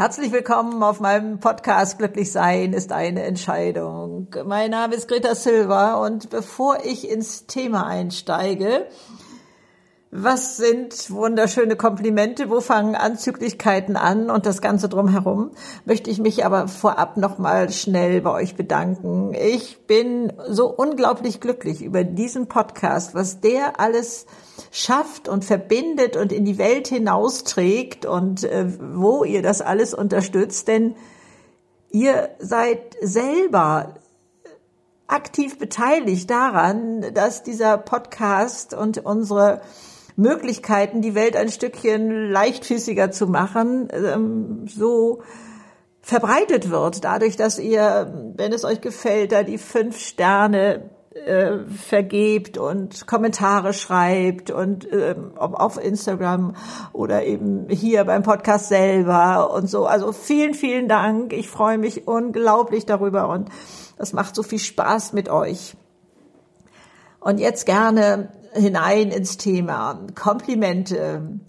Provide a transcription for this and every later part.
Herzlich willkommen auf meinem Podcast Glücklich sein ist eine Entscheidung. Mein Name ist Greta Silva und bevor ich ins Thema einsteige, was sind wunderschöne Komplimente? Wo fangen Anzüglichkeiten an und das Ganze drumherum? Möchte ich mich aber vorab nochmal schnell bei euch bedanken. Ich bin so unglaublich glücklich über diesen Podcast, was der alles schafft und verbindet und in die Welt hinausträgt und äh, wo ihr das alles unterstützt, denn ihr seid selber aktiv beteiligt daran, dass dieser Podcast und unsere Möglichkeiten, die Welt ein Stückchen leichtfüßiger zu machen, ähm, so verbreitet wird, dadurch, dass ihr, wenn es euch gefällt, da die fünf Sterne äh, vergebt und Kommentare schreibt und ob auf Instagram oder eben hier beim Podcast selber und so. Also vielen, vielen Dank. Ich freue mich unglaublich darüber und das macht so viel Spaß mit euch. Und jetzt gerne hinein ins Thema. Komplimente.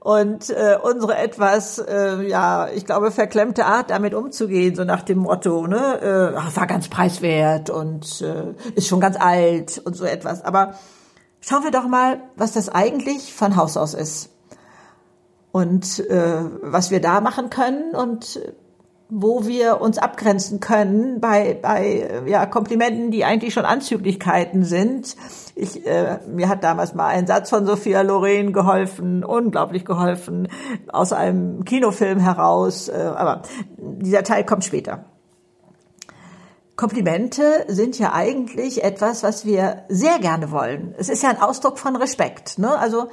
Und äh, unsere etwas, äh, ja, ich glaube, verklemmte Art, damit umzugehen, so nach dem Motto, ne, äh, war ganz preiswert und äh, ist schon ganz alt und so etwas. Aber schauen wir doch mal, was das eigentlich von Haus aus ist. Und äh, was wir da machen können und wo wir uns abgrenzen können bei, bei ja, Komplimenten, die eigentlich schon Anzüglichkeiten sind. Ich, äh, mir hat damals mal ein Satz von Sophia Loren geholfen, unglaublich geholfen, aus einem Kinofilm heraus. Äh, aber dieser Teil kommt später. Komplimente sind ja eigentlich etwas, was wir sehr gerne wollen. Es ist ja ein Ausdruck von Respekt. Ne? Also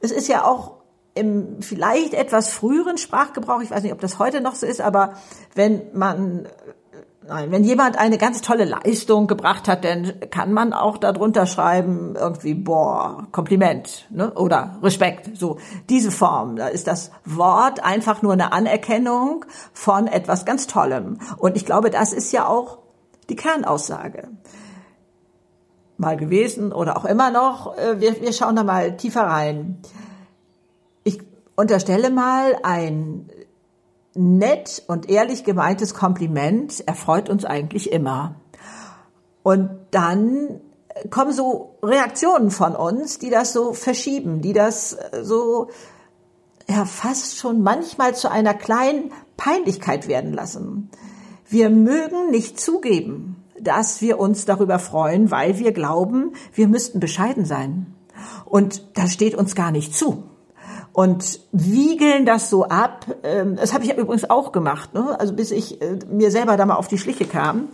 es ist ja auch im vielleicht etwas früheren Sprachgebrauch, ich weiß nicht, ob das heute noch so ist, aber wenn man Nein, wenn jemand eine ganz tolle Leistung gebracht hat, dann kann man auch darunter schreiben, irgendwie, boah, Kompliment ne? oder Respekt. So, diese Form. Da ist das Wort einfach nur eine Anerkennung von etwas ganz Tollem. Und ich glaube, das ist ja auch die Kernaussage. Mal gewesen oder auch immer noch. Äh, wir, wir schauen da mal tiefer rein unterstelle mal ein nett und ehrlich gemeintes Kompliment erfreut uns eigentlich immer. Und dann kommen so Reaktionen von uns, die das so verschieben, die das so ja fast schon manchmal zu einer kleinen Peinlichkeit werden lassen. Wir mögen nicht zugeben, dass wir uns darüber freuen, weil wir glauben, wir müssten bescheiden sein. Und das steht uns gar nicht zu und wiegeln das so ab. Ähm, das habe ich übrigens auch gemacht, ne? also bis ich äh, mir selber da mal auf die Schliche kam.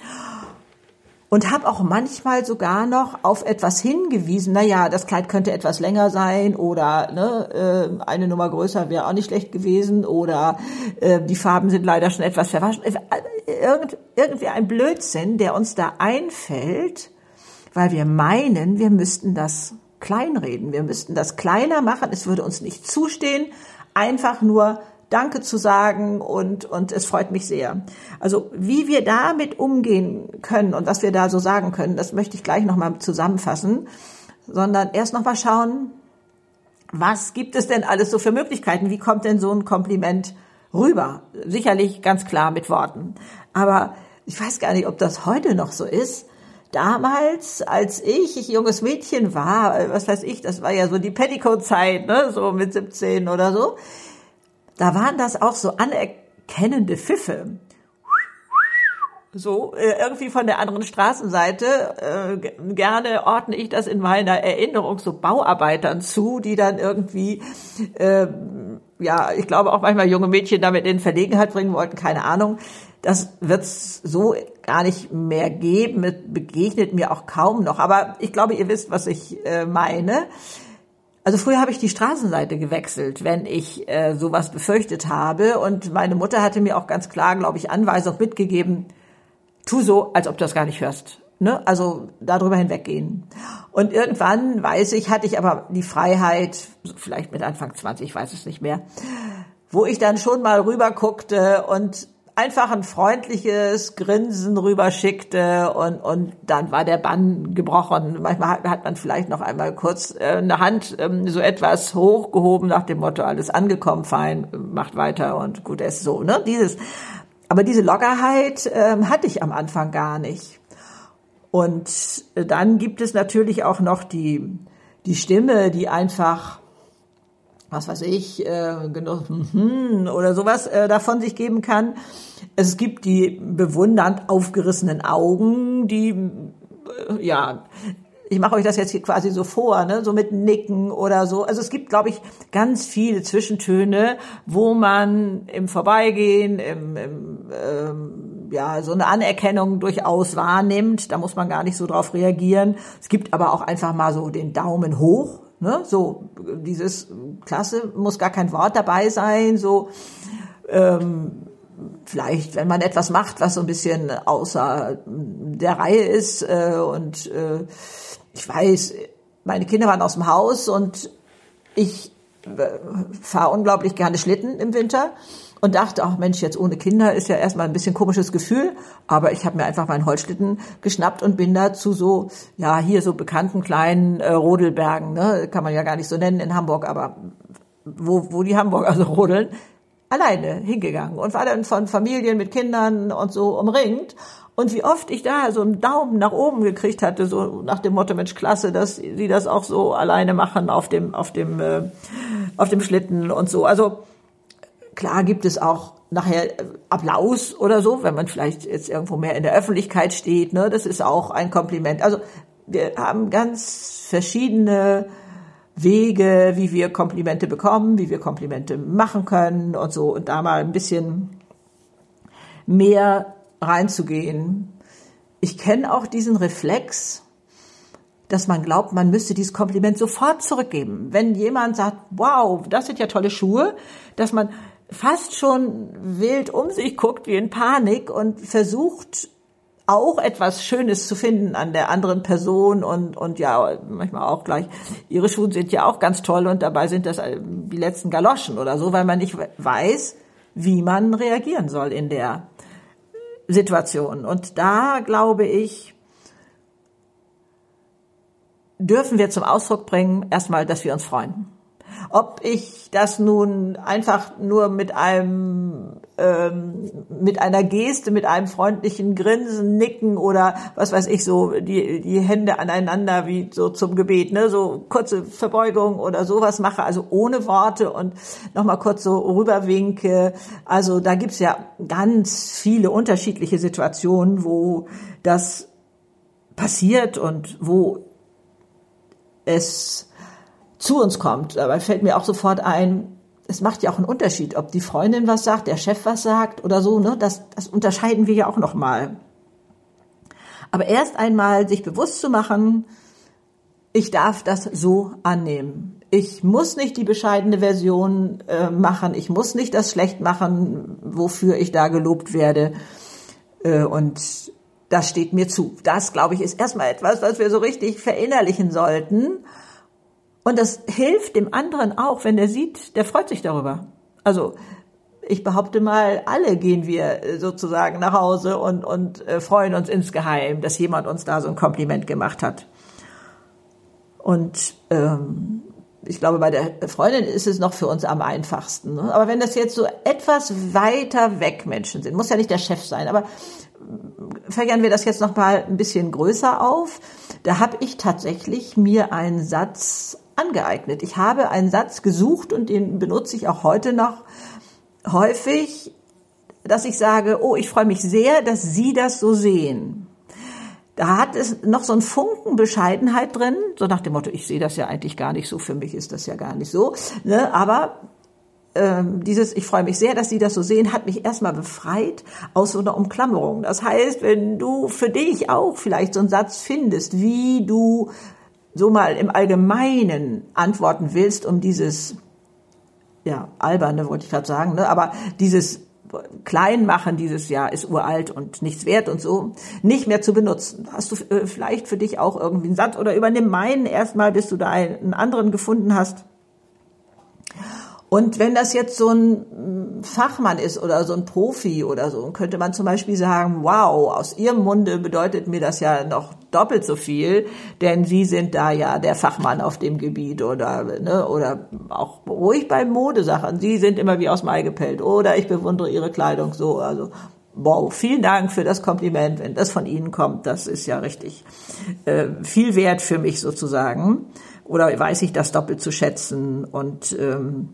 Und habe auch manchmal sogar noch auf etwas hingewiesen. Naja, das Kleid könnte etwas länger sein oder ne, äh, eine Nummer größer wäre auch nicht schlecht gewesen oder äh, die Farben sind leider schon etwas verwaschen. Irgend, irgendwie ein Blödsinn, der uns da einfällt, weil wir meinen, wir müssten das kleinreden. Wir müssten das kleiner machen. Es würde uns nicht zustehen, einfach nur Danke zu sagen und, und es freut mich sehr. Also wie wir damit umgehen können und was wir da so sagen können, das möchte ich gleich nochmal zusammenfassen, sondern erst nochmal schauen, was gibt es denn alles so für Möglichkeiten? Wie kommt denn so ein Kompliment rüber? Sicherlich ganz klar mit Worten. Aber ich weiß gar nicht, ob das heute noch so ist damals, als ich, ich junges Mädchen war, äh, was weiß ich, das war ja so die Petticoat-Zeit, ne, so mit 17 oder so, da waren das auch so anerkennende Pfiffe. So, äh, irgendwie von der anderen Straßenseite, äh, gerne ordne ich das in meiner Erinnerung so Bauarbeitern zu, die dann irgendwie, äh, ja, ich glaube auch manchmal junge Mädchen damit in Verlegenheit bringen wollten, keine Ahnung. Das wird es so gar nicht mehr geben, begegnet mir auch kaum noch. Aber ich glaube, ihr wisst, was ich äh, meine. Also früher habe ich die Straßenseite gewechselt, wenn ich äh, sowas befürchtet habe. Und meine Mutter hatte mir auch ganz klar, glaube ich, Anweisung mitgegeben, tu so, als ob du das gar nicht hörst. Ne? Also darüber hinweggehen. Und irgendwann, weiß ich, hatte ich aber die Freiheit, vielleicht mit Anfang 20, ich weiß es nicht mehr, wo ich dann schon mal rüber guckte und einfach ein freundliches Grinsen rüberschickte und, und dann war der Bann gebrochen. Manchmal hat man vielleicht noch einmal kurz äh, eine Hand ähm, so etwas hochgehoben nach dem Motto, alles angekommen, fein, macht weiter und gut ist so. Ne? Dieses, aber diese Lockerheit ähm, hatte ich am Anfang gar nicht. Und dann gibt es natürlich auch noch die, die Stimme, die einfach was weiß ich, äh, genug hm, oder sowas äh, davon sich geben kann. Es gibt die bewundernd aufgerissenen Augen, die äh, ja, ich mache euch das jetzt hier quasi so vor, ne, so mit Nicken oder so. Also es gibt, glaube ich, ganz viele Zwischentöne, wo man im Vorbeigehen, im, im ähm, ja, so eine Anerkennung durchaus wahrnimmt. Da muss man gar nicht so drauf reagieren. Es gibt aber auch einfach mal so den Daumen hoch Ne? So dieses Klasse muss gar kein Wort dabei sein. So ähm, vielleicht, wenn man etwas macht, was so ein bisschen außer der Reihe ist äh, und äh, ich weiß, meine Kinder waren aus dem Haus und ich äh, fahre unglaublich gerne Schlitten im Winter und dachte, ach Mensch, jetzt ohne Kinder ist ja erstmal ein bisschen komisches Gefühl, aber ich habe mir einfach meinen Holzschlitten geschnappt und bin da zu so, ja, hier so bekannten kleinen äh, Rodelbergen, ne, kann man ja gar nicht so nennen in Hamburg, aber wo, wo die Hamburger also rodeln, alleine hingegangen und war dann von Familien mit Kindern und so umringt. Und wie oft ich da so einen Daumen nach oben gekriegt hatte, so nach dem Motto, Mensch, klasse, dass sie das auch so alleine machen auf dem, auf dem, äh, auf dem Schlitten und so. Also, Klar gibt es auch nachher äh, Applaus oder so, wenn man vielleicht jetzt irgendwo mehr in der Öffentlichkeit steht. Ne? Das ist auch ein Kompliment. Also wir haben ganz verschiedene Wege, wie wir Komplimente bekommen, wie wir Komplimente machen können und so. Und da mal ein bisschen mehr reinzugehen. Ich kenne auch diesen Reflex, dass man glaubt, man müsste dieses Kompliment sofort zurückgeben. Wenn jemand sagt, wow, das sind ja tolle Schuhe, dass man fast schon wild um sich guckt, wie in Panik und versucht auch etwas Schönes zu finden an der anderen Person und, und ja, manchmal auch gleich, ihre Schuhe sind ja auch ganz toll und dabei sind das äh, die letzten Galoschen oder so, weil man nicht weiß, wie man reagieren soll in der Situation. Und da glaube ich, dürfen wir zum Ausdruck bringen, erstmal, dass wir uns freuen. Ob ich das nun einfach nur mit einem ähm, mit einer Geste, mit einem freundlichen Grinsen, Nicken oder was weiß ich so die die Hände aneinander wie so zum Gebet, ne, so kurze Verbeugung oder sowas mache, also ohne Worte und nochmal kurz so rüberwinke. Also da gibt's ja ganz viele unterschiedliche Situationen, wo das passiert und wo es zu uns kommt. Dabei fällt mir auch sofort ein, es macht ja auch einen Unterschied, ob die Freundin was sagt, der Chef was sagt oder so. Ne? Das, das unterscheiden wir ja auch noch mal. Aber erst einmal sich bewusst zu machen, ich darf das so annehmen. Ich muss nicht die bescheidene Version äh, machen. Ich muss nicht das schlecht machen, wofür ich da gelobt werde. Äh, und das steht mir zu. Das, glaube ich, ist erstmal etwas, was wir so richtig verinnerlichen sollten und das hilft dem anderen auch, wenn er sieht, der freut sich darüber. Also ich behaupte mal, alle gehen wir äh, sozusagen nach Hause und, und äh, freuen uns insgeheim, dass jemand uns da so ein Kompliment gemacht hat. Und ähm, ich glaube, bei der Freundin ist es noch für uns am einfachsten. Ne? Aber wenn das jetzt so etwas weiter weg Menschen sind, muss ja nicht der Chef sein, aber vergern wir das jetzt noch mal ein bisschen größer auf. Da habe ich tatsächlich mir einen Satz angeeignet. Ich habe einen Satz gesucht und den benutze ich auch heute noch häufig, dass ich sage, oh, ich freue mich sehr, dass Sie das so sehen. Da hat es noch so ein Funken Bescheidenheit drin, so nach dem Motto, ich sehe das ja eigentlich gar nicht so, für mich ist das ja gar nicht so. Ne? Aber ähm, dieses, ich freue mich sehr, dass Sie das so sehen, hat mich erstmal befreit aus so einer Umklammerung. Das heißt, wenn du für dich auch vielleicht so einen Satz findest, wie du so mal im Allgemeinen antworten willst, um dieses, ja, alberne wollte ich gerade sagen, ne, aber dieses Kleinmachen dieses Jahr ist uralt und nichts wert und so, nicht mehr zu benutzen. Hast du äh, vielleicht für dich auch irgendwie einen Satz oder übernimm meinen erstmal, bis du da einen anderen gefunden hast. Und wenn das jetzt so ein mm, Fachmann ist oder so ein Profi oder so, könnte man zum Beispiel sagen, wow, aus Ihrem Munde bedeutet mir das ja noch doppelt so viel, denn Sie sind da ja der Fachmann auf dem Gebiet oder, ne, oder auch ruhig bei Modesachen. Sie sind immer wie aus Mai gepellt oder ich bewundere Ihre Kleidung so, also wow, vielen Dank für das Kompliment, wenn das von Ihnen kommt, das ist ja richtig äh, viel wert für mich sozusagen. Oder weiß ich das doppelt zu schätzen und ähm,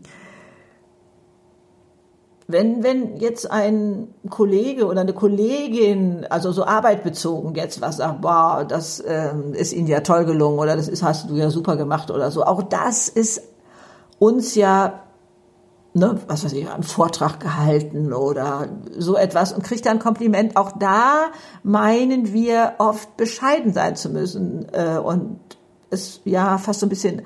wenn, wenn jetzt ein Kollege oder eine Kollegin, also so arbeitbezogen jetzt was sagt, boah, das ähm, ist Ihnen ja toll gelungen oder das ist, hast du ja super gemacht oder so, auch das ist uns ja, ne, was weiß ich, einen Vortrag gehalten oder so etwas und kriegt dann ein Kompliment. Auch da meinen wir oft bescheiden sein zu müssen äh, und es ja fast so ein bisschen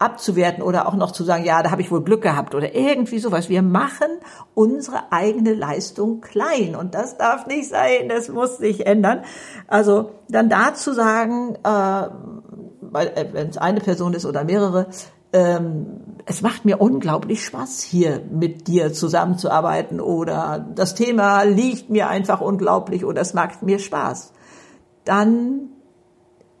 abzuwerten oder auch noch zu sagen, ja, da habe ich wohl Glück gehabt oder irgendwie sowas. Wir machen unsere eigene Leistung klein und das darf nicht sein, das muss sich ändern. Also dann dazu sagen, äh, äh wenn es eine Person ist oder mehrere, ähm, es macht mir unglaublich Spaß, hier mit dir zusammenzuarbeiten oder das Thema liegt mir einfach unglaublich oder es macht mir Spaß. Dann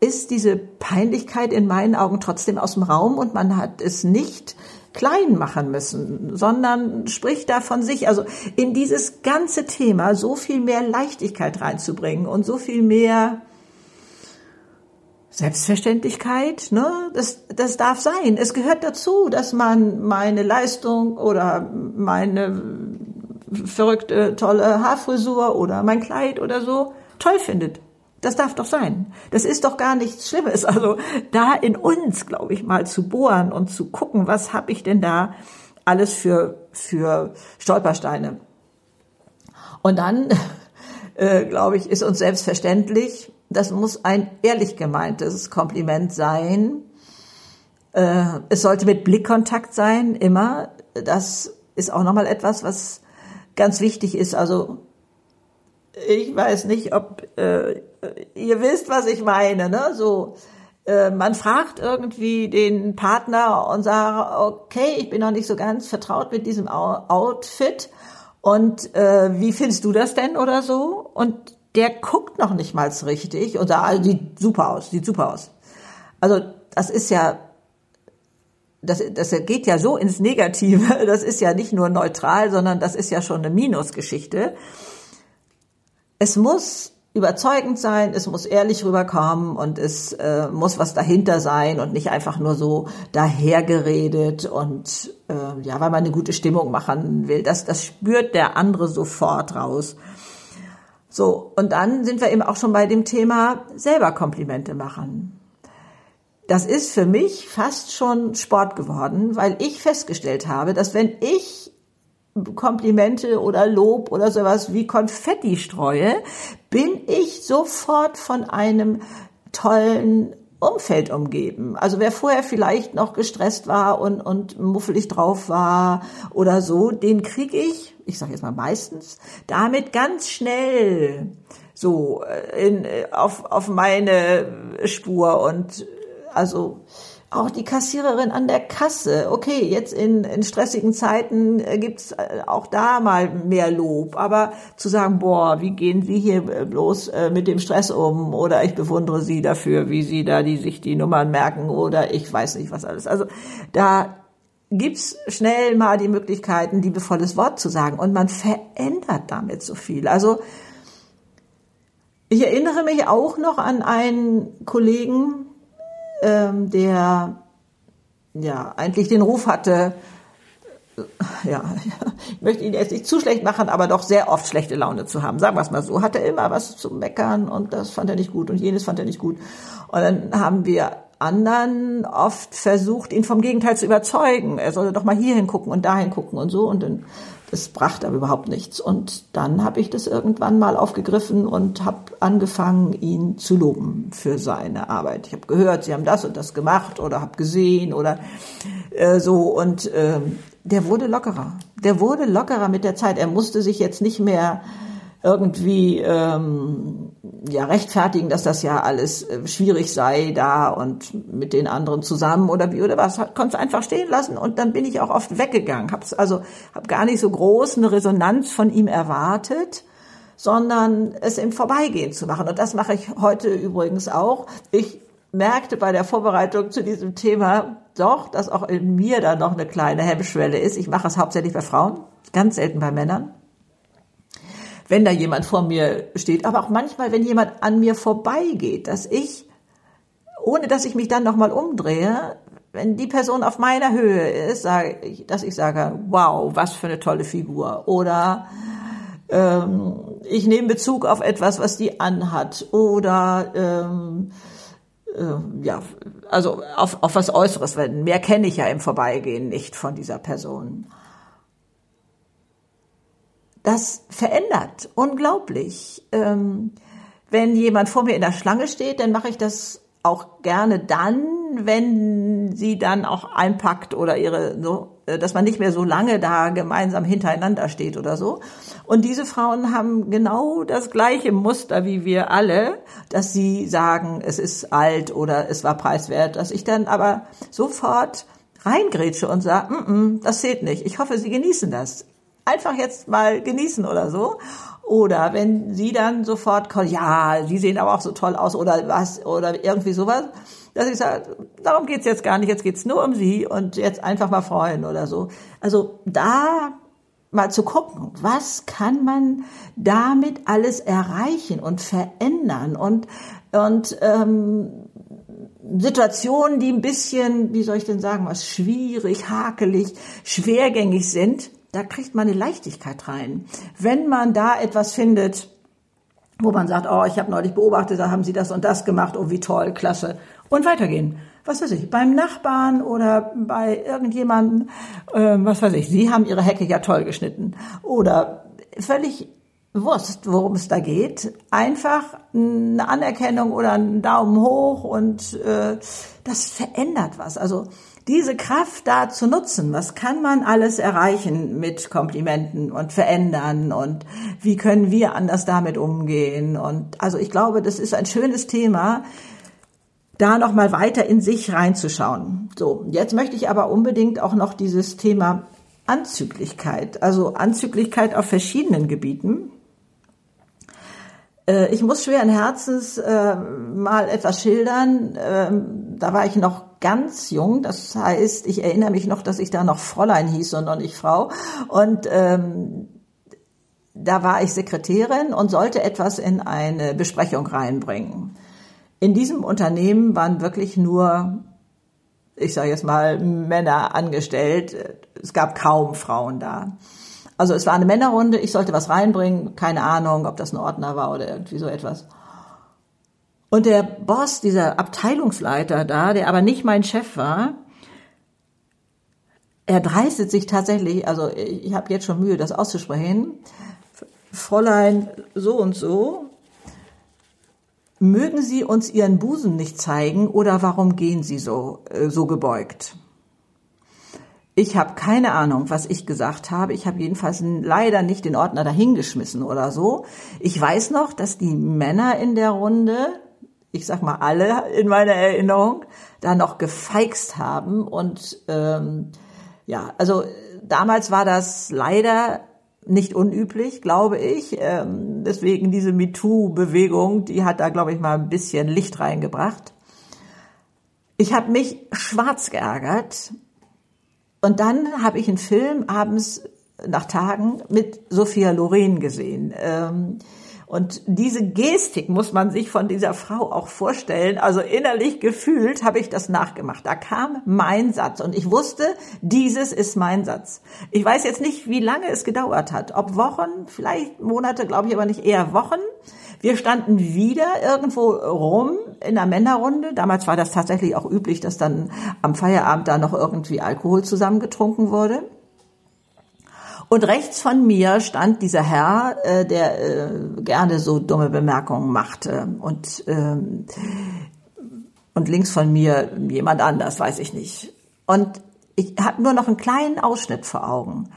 ist diese Peinlichkeit in meinen Augen trotzdem aus dem Raum und man hat es nicht klein machen müssen, sondern spricht da von sich. Also in dieses ganze Thema so viel mehr Leichtigkeit reinzubringen und so viel mehr Selbstverständlichkeit, ne? Das, das darf sein. Es gehört dazu, dass man meine Leistung oder meine verrückte, tolle Haarfrisur oder mein Kleid oder so toll findet. Das darf doch sein. Das ist doch gar nichts Schlimmes. Also da in uns, glaube ich, mal zu bohren und zu gucken, was habe ich denn da alles für, für Stolpersteine. Und dann, äh, glaube ich, ist uns selbstverständlich, das muss ein ehrlich gemeintes Kompliment sein. Äh, es sollte mit Blickkontakt sein, immer. Das ist auch nochmal etwas, was ganz wichtig ist. Also ich weiß nicht, ob äh, ihr wisst, was ich meine, ne? So, äh, man fragt irgendwie den Partner und sagt, okay, ich bin noch nicht so ganz vertraut mit diesem Outfit und äh, wie findest du das denn oder so? Und der guckt noch nicht mal richtig und sagt, also, sieht super aus, sieht super aus. Also das ist ja das, das geht ja so ins Negative. Das ist ja nicht nur neutral, sondern das ist ja schon eine Minusgeschichte. Es muss überzeugend sein, es muss ehrlich rüberkommen und es äh, muss was dahinter sein und nicht einfach nur so dahergeredet und äh, ja, weil man eine gute Stimmung machen will. Das, das spürt der andere sofort raus. So, und dann sind wir eben auch schon bei dem Thema selber Komplimente machen. Das ist für mich fast schon Sport geworden, weil ich festgestellt habe, dass wenn ich Komplimente oder Lob oder sowas wie Konfetti streue, bin ich sofort von einem tollen Umfeld umgeben. Also wer vorher vielleicht noch gestresst war und, und muffelig drauf war oder so, den kriege ich, ich sage jetzt mal meistens, damit ganz schnell so äh, in, äh, auf, auf meine Spur und also auch die Kassiererin an der Kasse. Okay, jetzt in, in stressigen Zeiten äh, gibt's äh, auch da mal mehr Lob. Aber zu sagen, boah, wie gehen Sie hier äh, bloß mit dem Stress um? Oder ich bewundere Sie dafür, wie Sie da die, sich die Nummern merken oder ich weiß nicht was alles. Also da gibt's schnell mal die Möglichkeiten, liebevolles Wort zu sagen. Und man verändert damit so viel. Also ich erinnere mich auch noch an einen Kollegen, ähm, der ja eigentlich den Ruf hatte, ja, ich möchte ihn jetzt nicht zu schlecht machen, aber doch sehr oft schlechte Laune zu haben. Sagen wir es mal so. Hatte immer was zu meckern und das fand er nicht gut und jenes fand er nicht gut. Und dann haben wir anderen oft versucht, ihn vom Gegenteil zu überzeugen. Er solle doch mal hier hingucken und dahin gucken und so. Und dann das brachte aber überhaupt nichts. Und dann habe ich das irgendwann mal aufgegriffen und habe angefangen, ihn zu loben für seine Arbeit. Ich habe gehört, Sie haben das und das gemacht oder habe gesehen oder äh, so. Und äh, der wurde lockerer. Der wurde lockerer mit der Zeit. Er musste sich jetzt nicht mehr irgendwie ähm, ja rechtfertigen, dass das ja alles äh, schwierig sei da und mit den anderen zusammen oder wie oder was, konnte einfach stehen lassen und dann bin ich auch oft weggegangen, hab's also hab gar nicht so groß eine Resonanz von ihm erwartet, sondern es im Vorbeigehen zu machen und das mache ich heute übrigens auch. Ich merkte bei der Vorbereitung zu diesem Thema doch, dass auch in mir da noch eine kleine Hemmschwelle ist. Ich mache es hauptsächlich bei Frauen, ganz selten bei Männern wenn da jemand vor mir steht, aber auch manchmal, wenn jemand an mir vorbeigeht, dass ich, ohne dass ich mich dann nochmal umdrehe, wenn die Person auf meiner Höhe ist, sage ich, dass ich sage, wow, was für eine tolle Figur. Oder ähm, ich nehme Bezug auf etwas, was die anhat. Oder ähm, äh, ja, also auf, auf was Äußeres. Weil mehr kenne ich ja im Vorbeigehen nicht von dieser Person das verändert unglaublich. Ähm, wenn jemand vor mir in der Schlange steht, dann mache ich das auch gerne dann, wenn sie dann auch einpackt oder ihre so, äh, dass man nicht mehr so lange da gemeinsam hintereinander steht oder so. Und diese Frauen haben genau das gleiche Muster wie wir alle, dass sie sagen, es ist alt oder es war preiswert, dass ich dann aber sofort reingrätsche und sage, mm -mm, das zählt nicht. Ich hoffe, Sie genießen das einfach jetzt mal genießen oder so. Oder wenn sie dann sofort kommt, ja, sie sehen aber auch so toll aus oder was oder irgendwie sowas, dass ich sage, darum geht's jetzt gar nicht, jetzt geht's nur um sie und jetzt einfach mal freuen oder so. Also da mal zu gucken, was kann man damit alles erreichen und verändern und und ähm, Situationen, die ein bisschen, wie soll ich denn sagen, was schwierig, hakelig, schwergängig sind, da kriegt man eine Leichtigkeit rein. Wenn man da etwas findet, wo man sagt, oh, ich habe neulich beobachtet, da haben sie das und das gemacht, oh, wie toll, klasse. Und weitergehen. Was weiß ich, beim Nachbarn oder bei irgendjemandem, äh, was weiß ich, sie haben ihre Hecke ja toll geschnitten. Oder völlig Wurst, worum es da geht. Einfach eine Anerkennung oder einen Daumen hoch und äh, das verändert was. Also diese Kraft da zu nutzen, was kann man alles erreichen mit Komplimenten und verändern und wie können wir anders damit umgehen und also ich glaube, das ist ein schönes Thema, da noch mal weiter in sich reinzuschauen. So, jetzt möchte ich aber unbedingt auch noch dieses Thema Anzüglichkeit, also Anzüglichkeit auf verschiedenen Gebieten. Äh, ich muss schweren Herzens äh, mal etwas schildern. Ähm, da war ich noch ganz jung. Das heißt, ich erinnere mich noch, dass ich da noch Fräulein hieß und noch nicht Frau. Und ähm, da war ich Sekretärin und sollte etwas in eine Besprechung reinbringen. In diesem Unternehmen waren wirklich nur, ich sage jetzt mal, Männer angestellt. Es gab kaum Frauen da. Also es war eine Männerrunde, ich sollte was reinbringen, keine Ahnung, ob das ein Ordner war oder irgendwie so etwas. Und der Boss, dieser Abteilungsleiter da, der aber nicht mein Chef war, er dreistet sich tatsächlich, also ich habe jetzt schon Mühe, das auszusprechen, Fräulein so und so, mögen Sie uns Ihren Busen nicht zeigen oder warum gehen Sie so, äh, so gebeugt? Ich habe keine Ahnung, was ich gesagt habe. Ich habe jedenfalls leider nicht den Ordner dahingeschmissen oder so. Ich weiß noch, dass die Männer in der Runde ich sag mal alle in meiner Erinnerung, da noch gefeixt haben. Und ähm, ja, also damals war das leider nicht unüblich, glaube ich. Ähm, deswegen diese MeToo-Bewegung, die hat da, glaube ich, mal ein bisschen Licht reingebracht. Ich habe mich schwarz geärgert. Und dann habe ich einen Film abends nach Tagen mit Sophia Loren gesehen. Ähm, und diese Gestik muss man sich von dieser Frau auch vorstellen. Also innerlich gefühlt habe ich das nachgemacht. Da kam mein Satz und ich wusste, dieses ist mein Satz. Ich weiß jetzt nicht, wie lange es gedauert hat. Ob Wochen, vielleicht Monate, glaube ich aber nicht, eher Wochen. Wir standen wieder irgendwo rum in der Männerrunde. Damals war das tatsächlich auch üblich, dass dann am Feierabend da noch irgendwie Alkohol zusammengetrunken wurde. Und rechts von mir stand dieser Herr, äh, der äh, gerne so dumme Bemerkungen machte. Und, ähm, und links von mir jemand anders, weiß ich nicht. Und ich habe nur noch einen kleinen Ausschnitt vor Augen.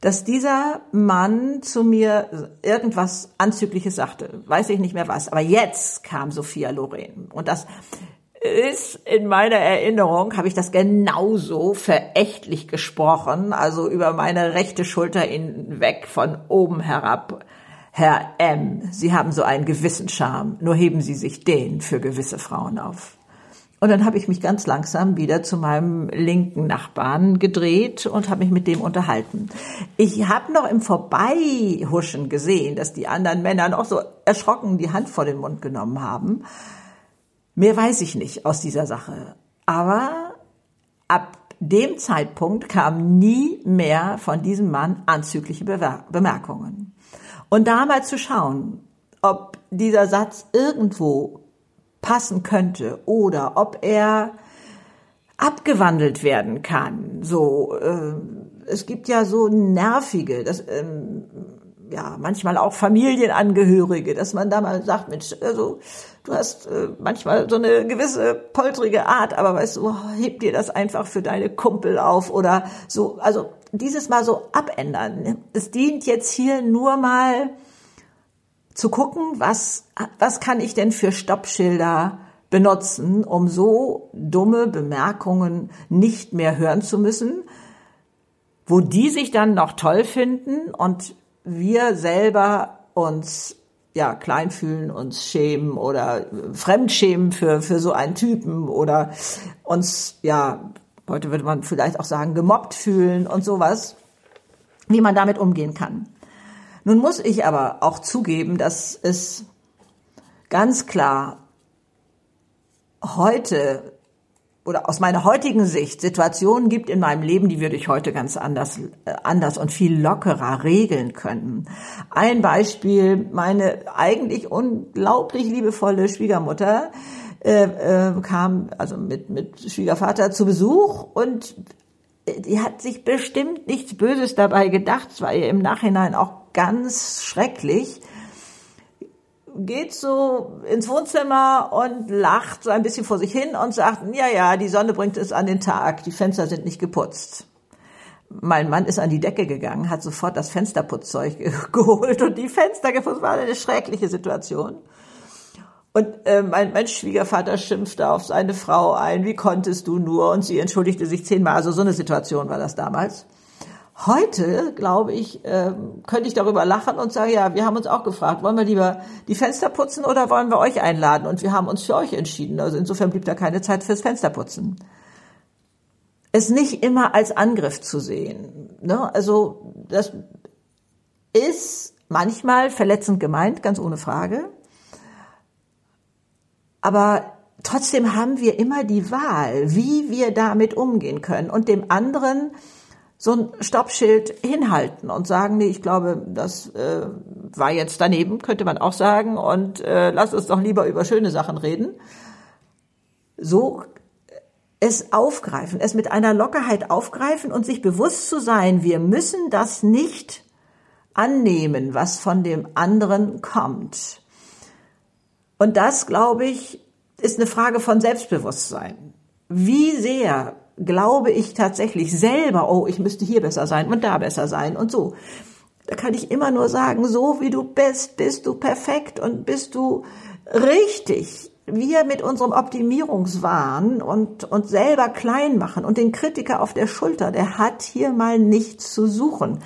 Dass dieser Mann zu mir irgendwas Anzügliches sagte. Weiß ich nicht mehr was. Aber jetzt kam Sophia Loren. Und das ist in meiner Erinnerung, habe ich das genauso verächtlich gesprochen, also über meine rechte Schulter hinweg von oben herab. Herr M., Sie haben so einen gewissen Charme, nur heben Sie sich den für gewisse Frauen auf. Und dann habe ich mich ganz langsam wieder zu meinem linken Nachbarn gedreht und habe mich mit dem unterhalten. Ich habe noch im Vorbeihuschen gesehen, dass die anderen Männer noch so erschrocken die Hand vor den Mund genommen haben. Mehr weiß ich nicht aus dieser Sache. Aber ab dem Zeitpunkt kam nie mehr von diesem Mann anzügliche Bemerkungen. Und da mal zu schauen, ob dieser Satz irgendwo passen könnte oder ob er abgewandelt werden kann. So, äh, es gibt ja so nervige, das, ähm, ja manchmal auch Familienangehörige, dass man da mal sagt, Mensch, also du hast äh, manchmal so eine gewisse poltrige Art, aber weißt du, heb dir das einfach für deine Kumpel auf oder so. Also dieses Mal so abändern. Es dient jetzt hier nur mal zu gucken, was, was kann ich denn für Stoppschilder benutzen, um so dumme Bemerkungen nicht mehr hören zu müssen, wo die sich dann noch toll finden und wir selber uns ja klein fühlen, uns schämen oder fremdschämen für für so einen Typen oder uns ja heute würde man vielleicht auch sagen gemobbt fühlen und sowas, wie man damit umgehen kann. Nun muss ich aber auch zugeben, dass es ganz klar heute oder aus meiner heutigen Sicht Situationen gibt in meinem Leben, die würde ich heute ganz anders, äh, anders und viel lockerer regeln können. Ein Beispiel, meine eigentlich unglaublich liebevolle Schwiegermutter äh, äh, kam also mit, mit Schwiegervater zu Besuch und die hat sich bestimmt nichts Böses dabei gedacht. Es war ihr im Nachhinein auch ganz schrecklich. Geht so ins Wohnzimmer und lacht so ein bisschen vor sich hin und sagt, ja, ja, die Sonne bringt es an den Tag, die Fenster sind nicht geputzt. Mein Mann ist an die Decke gegangen, hat sofort das Fensterputzzeug geholt und die Fenster geputzt. War eine schreckliche Situation. Und äh, mein, mein Schwiegervater schimpfte auf seine Frau ein, wie konntest du nur? Und sie entschuldigte sich zehnmal. Also so eine Situation war das damals. Heute, glaube ich, äh, könnte ich darüber lachen und sagen, ja, wir haben uns auch gefragt, wollen wir lieber die Fenster putzen oder wollen wir euch einladen? Und wir haben uns für euch entschieden. Also insofern blieb da keine Zeit fürs Fensterputzen. Es nicht immer als Angriff zu sehen. Ne? Also das ist manchmal verletzend gemeint, ganz ohne Frage. Aber trotzdem haben wir immer die Wahl, wie wir damit umgehen können und dem anderen so ein Stoppschild hinhalten und sagen, nee, ich glaube, das äh, war jetzt daneben, könnte man auch sagen, und äh, lass uns doch lieber über schöne Sachen reden. So es aufgreifen, es mit einer Lockerheit aufgreifen und sich bewusst zu sein, wir müssen das nicht annehmen, was von dem anderen kommt. Und das, glaube ich, ist eine Frage von Selbstbewusstsein. Wie sehr glaube ich tatsächlich selber, oh, ich müsste hier besser sein und da besser sein und so. Da kann ich immer nur sagen, so wie du bist, bist du perfekt und bist du richtig. Wir mit unserem Optimierungswahn und uns selber klein machen und den Kritiker auf der Schulter, der hat hier mal nichts zu suchen.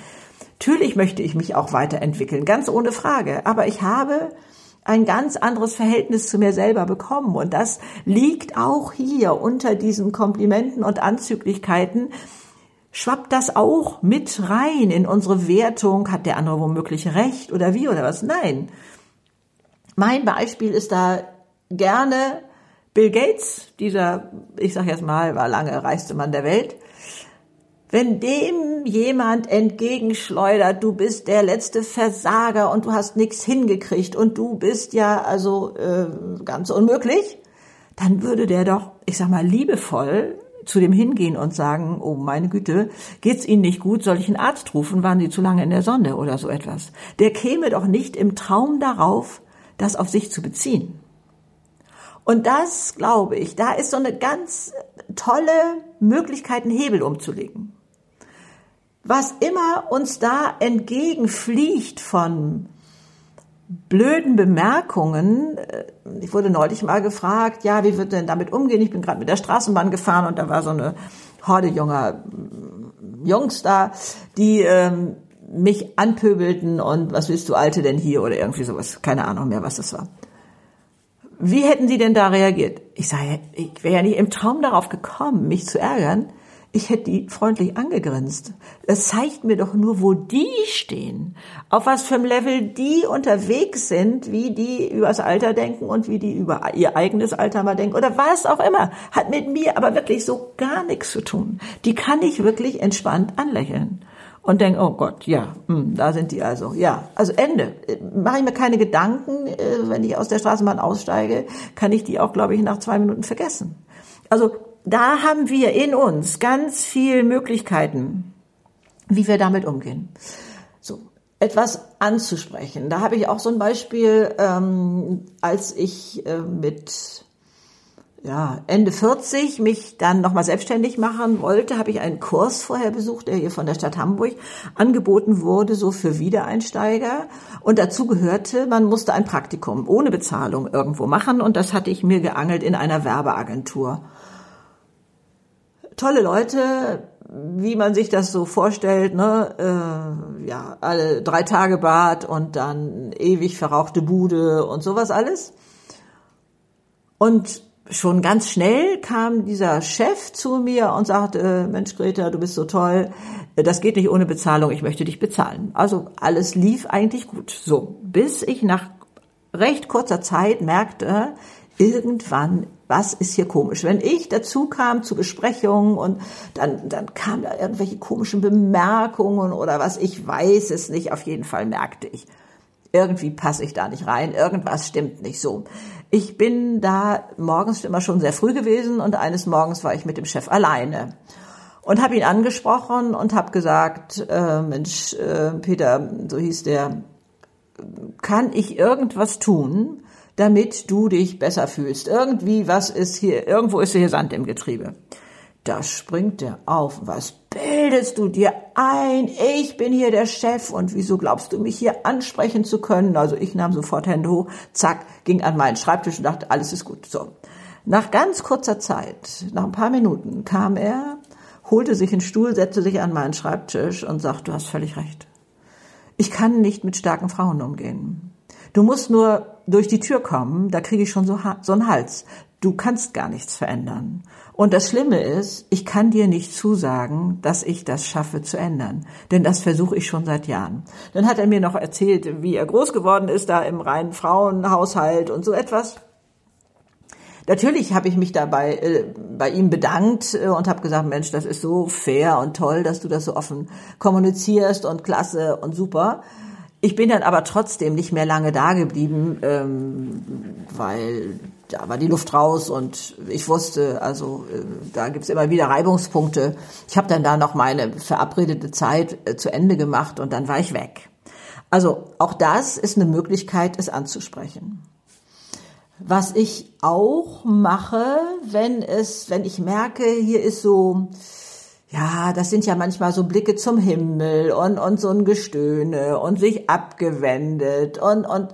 Natürlich möchte ich mich auch weiterentwickeln, ganz ohne Frage. Aber ich habe ein ganz anderes Verhältnis zu mir selber bekommen. Und das liegt auch hier unter diesen Komplimenten und Anzüglichkeiten. Schwappt das auch mit rein in unsere Wertung? Hat der andere womöglich recht oder wie oder was? Nein. Mein Beispiel ist da gerne Bill Gates, dieser, ich sag jetzt mal, war lange reichste Mann der Welt. Wenn dem jemand entgegenschleudert, du bist der letzte Versager und du hast nichts hingekriegt und du bist ja also äh, ganz unmöglich, dann würde der doch, ich sag mal, liebevoll zu dem hingehen und sagen, oh meine Güte, geht's Ihnen nicht gut, soll ich einen Arzt rufen, waren Sie zu lange in der Sonne oder so etwas. Der käme doch nicht im Traum darauf, das auf sich zu beziehen. Und das, glaube ich, da ist so eine ganz tolle Möglichkeit, einen Hebel umzulegen. Was immer uns da entgegenfliegt von blöden Bemerkungen. Äh, ich wurde neulich mal gefragt, ja, wie wird denn damit umgehen? Ich bin gerade mit der Straßenbahn gefahren und da war so eine Horde junger Jungs da, die ähm, mich anpöbelten und was willst du Alte denn hier oder irgendwie sowas. Keine Ahnung mehr, was das war. Wie hätten Sie denn da reagiert? Ich sage, ich wäre ja nicht im Traum darauf gekommen, mich zu ärgern. Ich hätte die freundlich angegrinst. Das zeigt mir doch nur, wo die stehen, auf was für einem Level die unterwegs sind, wie die übers Alter denken und wie die über ihr eigenes Alter mal denken oder was auch immer. Hat mit mir aber wirklich so gar nichts zu tun. Die kann ich wirklich entspannt anlächeln und denke, oh Gott, ja, hm, da sind die also. Ja, also Ende. Mache ich mir keine Gedanken, äh, wenn ich aus der Straßenbahn aussteige, kann ich die auch, glaube ich, nach zwei Minuten vergessen. Also da haben wir in uns ganz viele Möglichkeiten, wie wir damit umgehen. So, etwas anzusprechen. Da habe ich auch so ein Beispiel, ähm, als ich äh, mit ja, Ende 40 mich dann nochmal selbstständig machen wollte, habe ich einen Kurs vorher besucht, der hier von der Stadt Hamburg angeboten wurde, so für Wiedereinsteiger. Und dazu gehörte, man musste ein Praktikum ohne Bezahlung irgendwo machen. Und das hatte ich mir geangelt in einer Werbeagentur tolle Leute, wie man sich das so vorstellt, ne, äh, ja, alle drei Tage Bad und dann ewig verrauchte Bude und sowas alles. Und schon ganz schnell kam dieser Chef zu mir und sagte, Mensch Greta, du bist so toll, das geht nicht ohne Bezahlung, ich möchte dich bezahlen. Also alles lief eigentlich gut. So, bis ich nach recht kurzer Zeit merkte, irgendwann was ist hier komisch? Wenn ich dazu kam zu Besprechungen und dann, dann kamen da irgendwelche komischen Bemerkungen oder was, ich weiß es nicht, auf jeden Fall merkte ich, irgendwie passe ich da nicht rein, irgendwas stimmt nicht so. Ich bin da morgens immer schon sehr früh gewesen und eines Morgens war ich mit dem Chef alleine und habe ihn angesprochen und habe gesagt, äh, Mensch, äh, Peter, so hieß der, kann ich irgendwas tun, damit du dich besser fühlst. Irgendwie, was ist hier, irgendwo ist hier Sand im Getriebe. Da springt er auf. Was bildest du dir ein? Ich bin hier der Chef und wieso glaubst du mich hier ansprechen zu können? Also ich nahm sofort Hände hoch, zack, ging an meinen Schreibtisch und dachte, alles ist gut. So. Nach ganz kurzer Zeit, nach ein paar Minuten, kam er, holte sich einen Stuhl, setzte sich an meinen Schreibtisch und sagte, du hast völlig recht. Ich kann nicht mit starken Frauen umgehen. Du musst nur durch die Tür kommen, da kriege ich schon so, so einen Hals. Du kannst gar nichts verändern. Und das Schlimme ist, ich kann dir nicht zusagen, dass ich das schaffe zu ändern. Denn das versuche ich schon seit Jahren. Dann hat er mir noch erzählt, wie er groß geworden ist da im reinen Frauenhaushalt und so etwas. Natürlich habe ich mich dabei äh, bei ihm bedankt äh, und habe gesagt, Mensch, das ist so fair und toll, dass du das so offen kommunizierst und klasse und super. Ich bin dann aber trotzdem nicht mehr lange da geblieben, ähm, weil da war die Luft raus und ich wusste, also äh, da gibt's immer wieder Reibungspunkte. Ich habe dann da noch meine verabredete Zeit äh, zu Ende gemacht und dann war ich weg. Also auch das ist eine Möglichkeit, es anzusprechen. Was ich auch mache, wenn es, wenn ich merke, hier ist so ja, das sind ja manchmal so Blicke zum Himmel und, und so ein Gestöhne und sich abgewendet und, und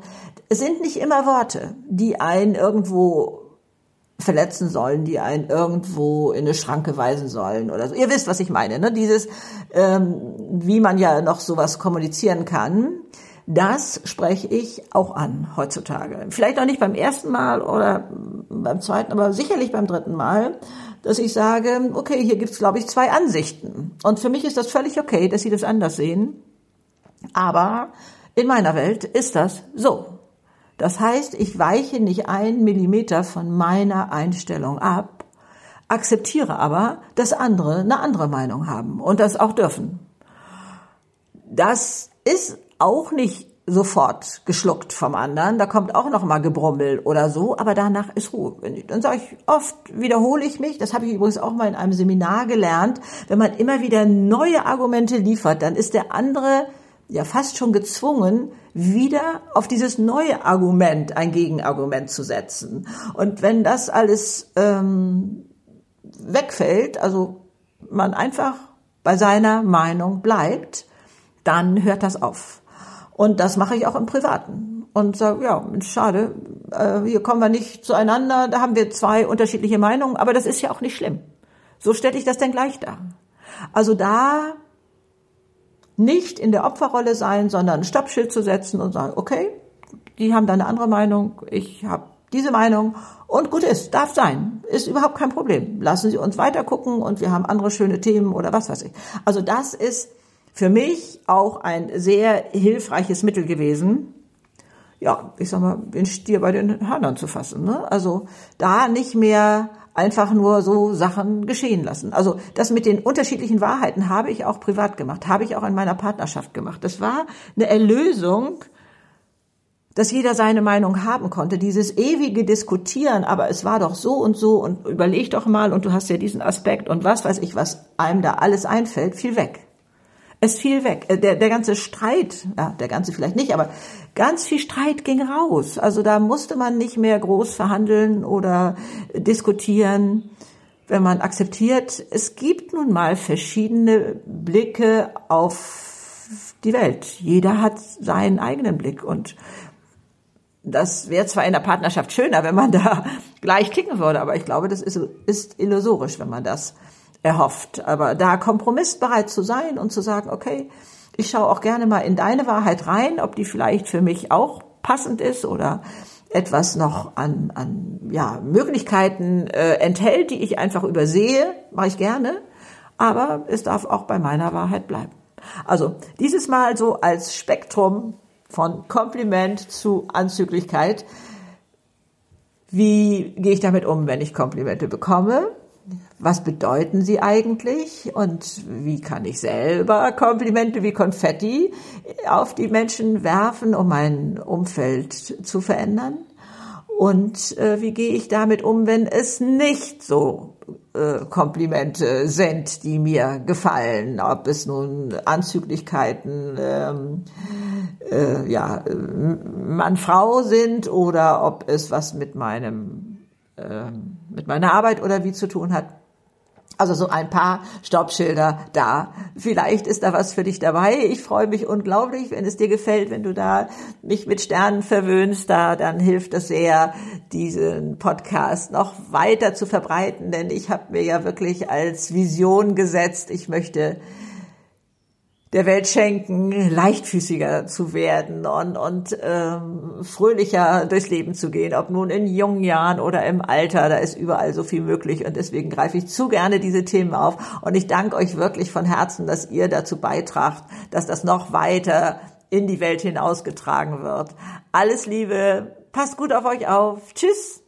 es sind nicht immer Worte, die einen irgendwo verletzen sollen, die einen irgendwo in eine Schranke weisen sollen oder so. Ihr wisst, was ich meine, ne? Dieses, ähm, wie man ja noch sowas kommunizieren kann. Das spreche ich auch an heutzutage. Vielleicht noch nicht beim ersten Mal oder beim zweiten, aber sicherlich beim dritten Mal dass ich sage, okay, hier gibt's glaube ich, zwei Ansichten. Und für mich ist das völlig okay, dass Sie das anders sehen. Aber in meiner Welt ist das so. Das heißt, ich weiche nicht einen Millimeter von meiner Einstellung ab, akzeptiere aber, dass andere eine andere Meinung haben und das auch dürfen. Das ist auch nicht sofort geschluckt vom anderen. Da kommt auch noch mal Gebrummel oder so, aber danach ist Ruhe. Dann sage ich, oft wiederhole ich mich. Das habe ich übrigens auch mal in einem Seminar gelernt. Wenn man immer wieder neue Argumente liefert, dann ist der andere ja fast schon gezwungen, wieder auf dieses neue Argument ein Gegenargument zu setzen. Und wenn das alles ähm, wegfällt, also man einfach bei seiner Meinung bleibt, dann hört das auf. Und das mache ich auch im Privaten. Und sage, ja, schade, äh, hier kommen wir nicht zueinander, da haben wir zwei unterschiedliche Meinungen, aber das ist ja auch nicht schlimm. So stelle ich das denn gleich dar. Also da nicht in der Opferrolle sein, sondern ein Stoppschild zu setzen und sagen, okay, die haben da eine andere Meinung, ich habe diese Meinung und gut ist, darf sein, ist überhaupt kein Problem. Lassen Sie uns weiter gucken und wir haben andere schöne Themen oder was weiß ich. Also das ist für mich auch ein sehr hilfreiches Mittel gewesen, ja, ich sag mal, den Stier bei den Hörnern zu fassen. Ne? Also da nicht mehr einfach nur so Sachen geschehen lassen. Also das mit den unterschiedlichen Wahrheiten habe ich auch privat gemacht, habe ich auch in meiner Partnerschaft gemacht. Das war eine Erlösung, dass jeder seine Meinung haben konnte, dieses ewige Diskutieren, aber es war doch so und so und überleg doch mal und du hast ja diesen Aspekt und was weiß ich, was einem da alles einfällt, fiel weg. Es fiel weg. Äh, der, der ganze Streit, ja, der ganze vielleicht nicht, aber ganz viel Streit ging raus. Also da musste man nicht mehr groß verhandeln oder diskutieren, wenn man akzeptiert, es gibt nun mal verschiedene Blicke auf die Welt. Jeder hat seinen eigenen Blick und das wäre zwar in der Partnerschaft schöner, wenn man da gleich klicken würde, aber ich glaube, das ist, ist illusorisch, wenn man das erhofft. Aber da kompromissbereit zu sein und zu sagen, okay, ich schaue auch gerne mal in deine Wahrheit rein, ob die vielleicht für mich auch passend ist oder etwas noch an, an ja, Möglichkeiten äh, enthält, die ich einfach übersehe, mache ich gerne. Aber es darf auch bei meiner Wahrheit bleiben. Also dieses Mal so als Spektrum von Kompliment zu Anzüglichkeit. Wie gehe ich damit um, wenn ich Komplimente bekomme? Was bedeuten sie eigentlich und wie kann ich selber Komplimente wie Konfetti auf die Menschen werfen, um mein Umfeld zu verändern? Und äh, wie gehe ich damit um, wenn es nicht so äh, Komplimente sind, die mir gefallen, ob es nun Anzüglichkeiten, ähm, äh, ja, Mann-Frau sind oder ob es was mit meinem äh, mit meiner Arbeit oder wie zu tun hat. Also so ein paar Stoppschilder da. Vielleicht ist da was für dich dabei. Ich freue mich unglaublich, wenn es dir gefällt, wenn du da mich mit Sternen verwöhnst, da dann hilft es sehr, diesen Podcast noch weiter zu verbreiten, denn ich habe mir ja wirklich als Vision gesetzt, ich möchte der Welt schenken, leichtfüßiger zu werden und, und ähm, fröhlicher durchs Leben zu gehen, ob nun in jungen Jahren oder im Alter, da ist überall so viel möglich und deswegen greife ich zu gerne diese Themen auf und ich danke euch wirklich von Herzen, dass ihr dazu beitragt, dass das noch weiter in die Welt hinausgetragen wird. Alles Liebe, passt gut auf euch auf, tschüss.